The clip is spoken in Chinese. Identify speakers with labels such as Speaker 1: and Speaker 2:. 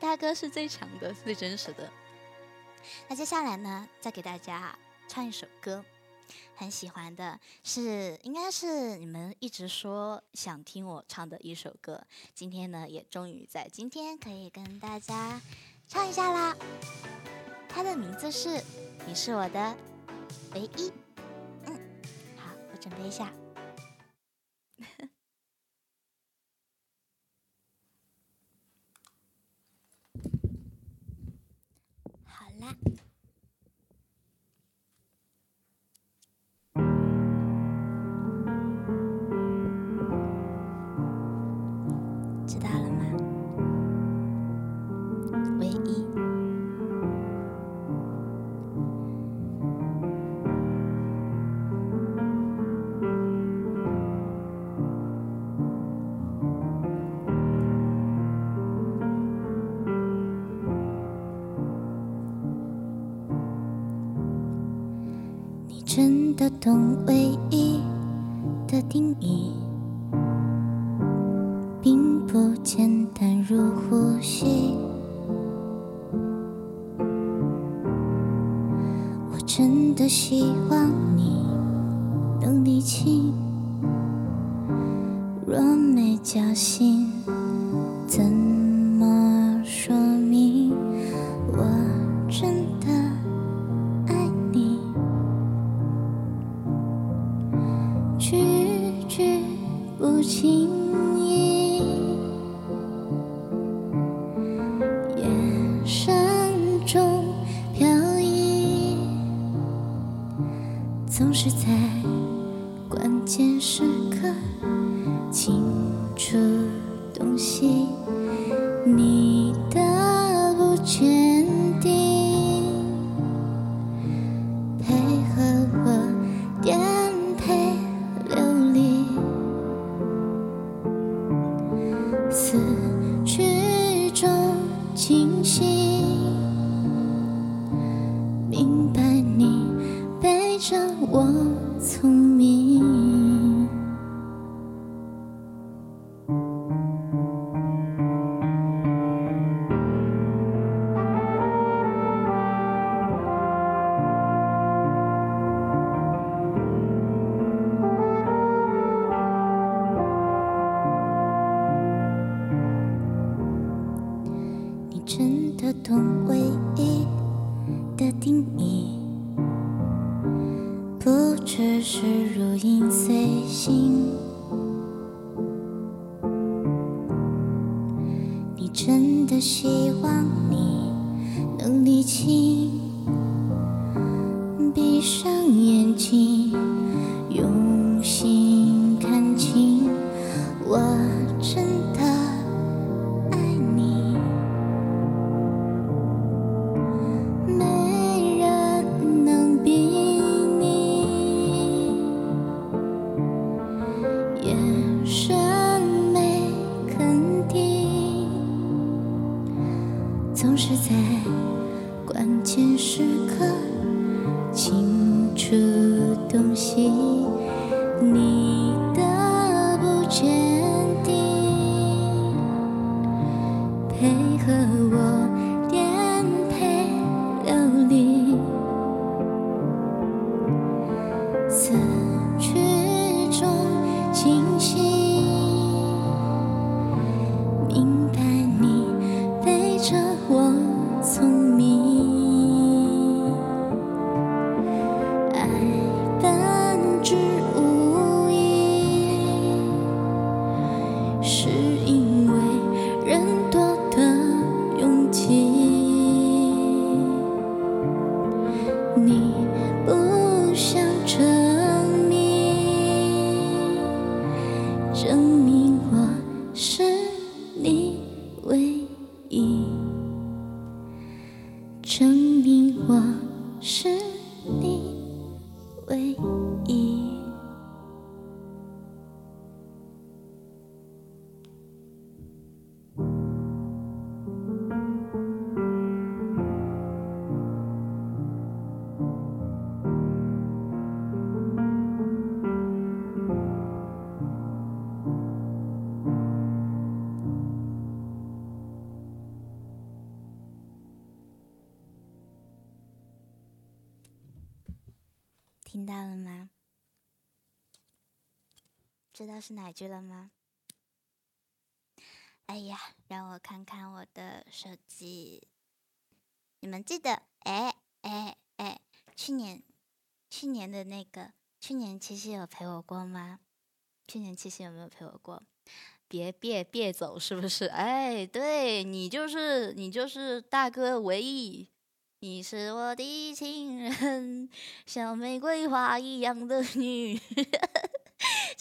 Speaker 1: 大哥是最强的，最真实的。那接下来呢，再给大家唱一首歌，很喜欢的，是应该是你们一直说想听我唱的一首歌。今天呢，也终于在今天可以跟大家唱一下啦。它的名字是《你是我的唯一》。嗯，好，我准备一下。知道了。真的懂唯一的定义，并不简单如呼吸。我真的希望你能理清，若没交心，不经意，眼神中飘移，总是在关键时刻清楚东西。我聪明你真的懂。只是如影随形，你真的希望你能理清。证明我是你唯一。证明我是你唯一。知道是哪句了吗？哎呀，让我看看我的手机。你们记得？哎哎哎，去年去年的那个去年七夕有陪我过吗？去年七夕有没有陪我过？别别别走，是不是？哎，对你就是你就是大哥唯一，你是我的情人，像玫瑰花一样的女人。